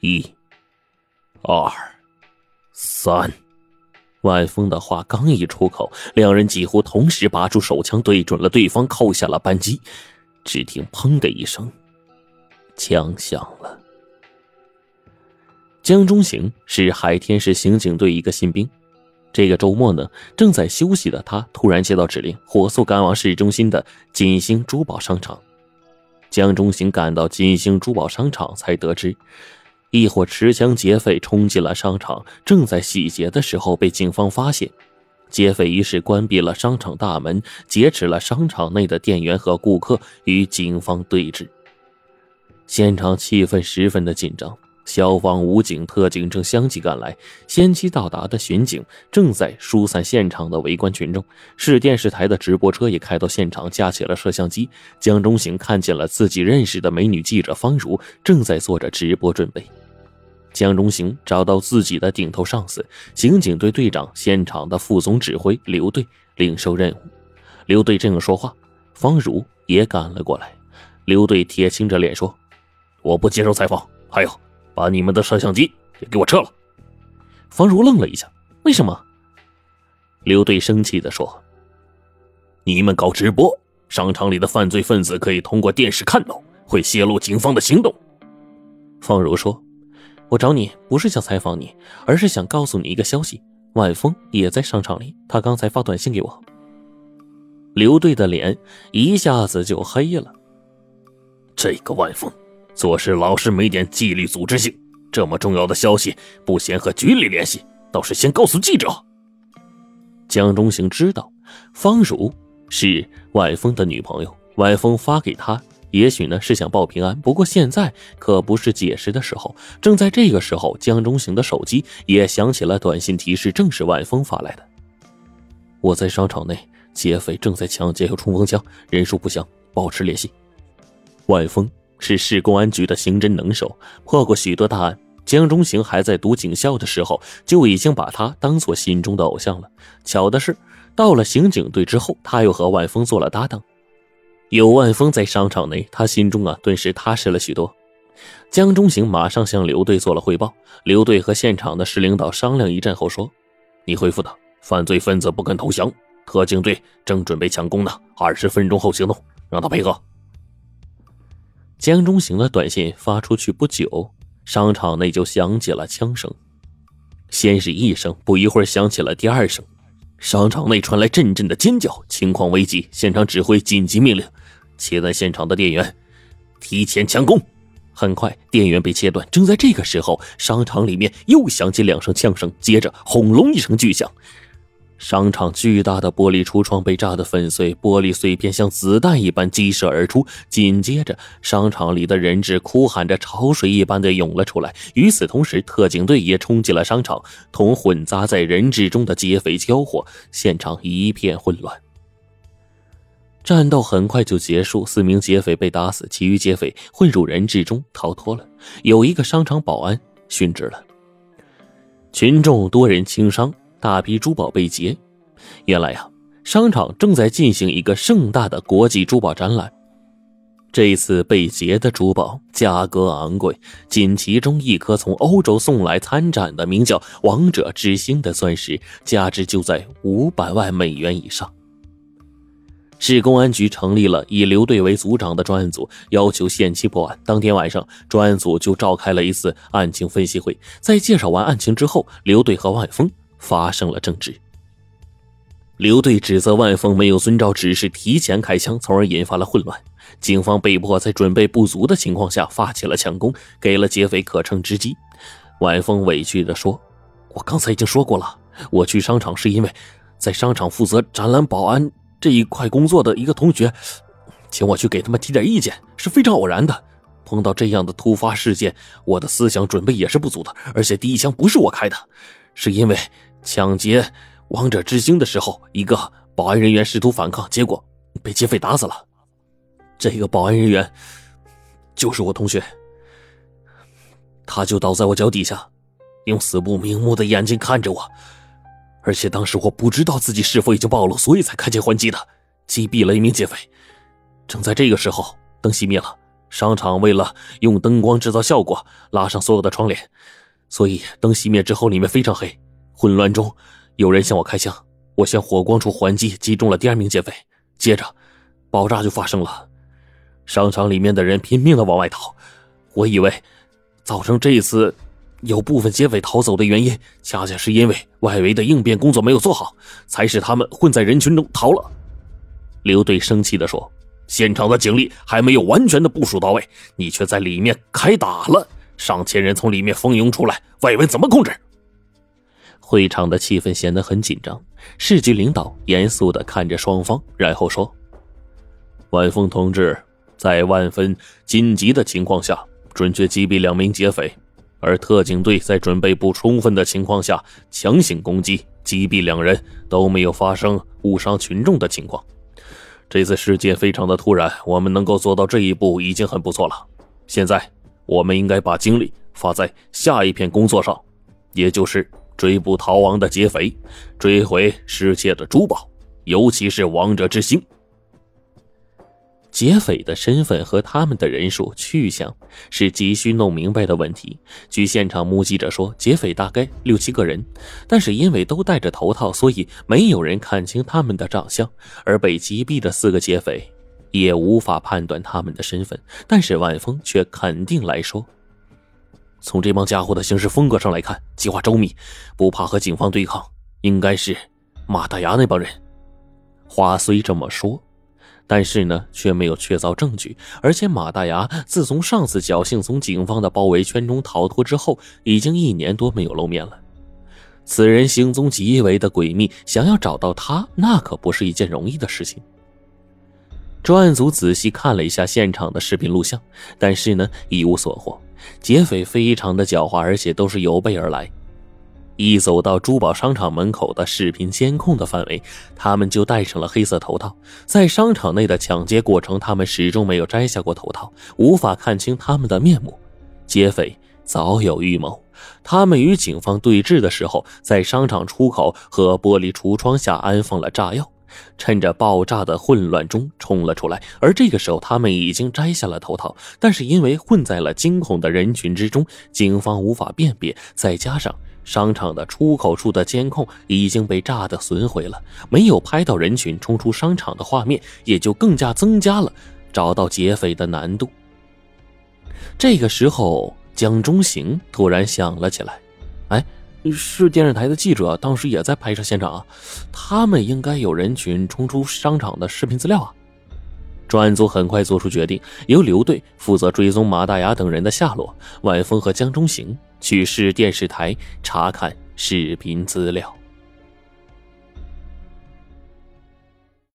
一、二、三。万峰的话刚一出口，两人几乎同时拔出手枪，对准了对方，扣下了扳机。只听“砰”的一声，枪响了。江中行是海天市刑警队一个新兵，这个周末呢，正在休息的他突然接到指令，火速赶往市中心的金星珠宝商场。江中行赶到金星珠宝商场，才得知。一伙持枪劫匪冲进了商场，正在洗劫的时候被警方发现。劫匪于是关闭了商场大门，劫持了商场内的店员和顾客，与警方对峙。现场气氛十分的紧张，消防、武警、特警正相继赶来。先期到达的巡警正在疏散现场的围观群众，市电视台的直播车也开到现场，架起了摄像机。江中行看见了自己认识的美女记者方如，正在做着直播准备。江中行找到自己的顶头上司刑警队队长、现场的副总指挥刘队，领受任务。刘队正要说话，方如也赶了过来。刘队铁青着脸说：“我不接受采访，还有，把你们的摄像机也给我撤了。”方如愣了一下：“为什么？”刘队生气的说：“你们搞直播，商场里的犯罪分子可以通过电视看到，会泄露警方的行动。”方如说。我找你不是想采访你，而是想告诉你一个消息：万峰也在商场里，他刚才发短信给我。刘队的脸一下子就黑了。这个万峰做事老是没点纪律、组织性，这么重要的消息不先和局里联系，倒是先告诉记者。江中行知道方如是万峰的女朋友，万峰发给他。也许呢是想报平安，不过现在可不是解释的时候。正在这个时候，江中行的手机也响起了短信提示，正是万峰发来的。我在商场内，劫匪正在抢劫，有冲锋枪，人数不详，保持联系。万峰是市公安局的刑侦能手，破过许多大案。江中行还在读警校的时候，就已经把他当做心中的偶像了。巧的是，到了刑警队之后，他又和万峰做了搭档。有万峰在商场内，他心中啊顿时踏实了许多。江中行马上向刘队做了汇报。刘队和现场的市领导商量一阵后说：“你回复他，犯罪分子不肯投降，特警队正准备强攻呢，二十分钟后行动，让他配合。”江中行的短信发出去不久，商场内就响起了枪声，先是一声，不一会儿响起了第二声。商场内传来阵阵的尖叫，情况危急，现场指挥紧急命令：切断现场的电源，提前强攻。很快，电源被切断。正在这个时候，商场里面又响起两声枪声，接着轰隆一声巨响。商场巨大的玻璃橱窗被炸得粉碎，玻璃碎片像子弹一般激射而出。紧接着，商场里的人质哭喊着潮水一般的涌了出来。与此同时，特警队也冲进了商场，同混杂在人质中的劫匪交火，现场一片混乱。战斗很快就结束，四名劫匪被打死，其余劫匪混入人质中逃脱了。有一个商场保安殉职了，群众多人轻伤。大批珠宝被劫，原来呀，商场正在进行一个盛大的国际珠宝展览。这次被劫的珠宝价格昂贵，仅其中一颗从欧洲送来参展的名叫“王者之星”的钻石，价值就在五百万美元以上。市公安局成立了以刘队为组长的专案组，要求限期破案。当天晚上，专案组就召开了一次案情分析会。在介绍完案情之后，刘队和万峰。发生了争执，刘队指责万峰没有遵照指示提前开枪，从而引发了混乱。警方被迫在准备不足的情况下发起了强攻，给了劫匪可乘之机。万峰委屈地说：“我刚才已经说过了，我去商场是因为在商场负责展览保安这一块工作的一个同学，请我去给他们提点意见，是非常偶然的。碰到这样的突发事件，我的思想准备也是不足的，而且第一枪不是我开的，是因为……”抢劫王者之星的时候，一个保安人员试图反抗，结果被劫匪打死了。这个保安人员就是我同学，他就倒在我脚底下，用死不瞑目的眼睛看着我。而且当时我不知道自己是否已经暴露，所以才开枪还击的，击毙了一名劫匪。正在这个时候，灯熄灭了，商场为了用灯光制造效果，拉上所有的窗帘，所以灯熄灭之后，里面非常黑。混乱中，有人向我开枪，我向火光处还击，击中了第二名劫匪。接着，爆炸就发生了，商场里面的人拼命的往外逃。我以为，造成这一次有部分劫匪逃走的原因，恰恰是因为外围的应变工作没有做好，才使他们混在人群中逃了。刘队生气的说：“现场的警力还没有完全的部署到位，你却在里面开打了，上千人从里面蜂拥出来，外围怎么控制？”会场的气氛显得很紧张。市局领导严肃的看着双方，然后说：“万峰同志，在万分紧急的情况下，准确击毙两名劫匪；而特警队在准备不充分的情况下，强行攻击击毙两人，都没有发生误伤群众的情况。这次事件非常的突然，我们能够做到这一步已经很不错了。现在，我们应该把精力发在下一片工作上，也就是。”追捕逃亡的劫匪，追回失窃的珠宝，尤其是王者之星。劫匪的身份和他们的人数、去向是急需弄明白的问题。据现场目击者说，劫匪大概六七个人，但是因为都戴着头套，所以没有人看清他们的长相。而被击毙的四个劫匪，也无法判断他们的身份。但是万峰却肯定来说。从这帮家伙的行事风格上来看，计划周密，不怕和警方对抗，应该是马大牙那帮人。话虽这么说，但是呢，却没有确凿证据。而且马大牙自从上次侥幸从警方的包围圈中逃脱之后，已经一年多没有露面了。此人行踪极为的诡秘，想要找到他，那可不是一件容易的事情。专案组仔细看了一下现场的视频录像，但是呢，一无所获。劫匪非常的狡猾，而且都是有备而来。一走到珠宝商场门口的视频监控的范围，他们就戴上了黑色头套。在商场内的抢劫过程，他们始终没有摘下过头套，无法看清他们的面目。劫匪早有预谋，他们与警方对峙的时候，在商场出口和玻璃橱窗下安放了炸药。趁着爆炸的混乱中冲了出来，而这个时候他们已经摘下了头套，但是因为混在了惊恐的人群之中，警方无法辨别，再加上商场的出口处的监控已经被炸得损毁了，没有拍到人群冲出商场的画面，也就更加增加了找到劫匪的难度。这个时候，江中行突然想了起来，市。电视台的记者，当时也在拍摄现场啊。他们应该有人群冲出商场的视频资料啊。专案组很快做出决定，由刘队负责追踪马大牙等人的下落，万峰和江中行去市电视台查看视频资料。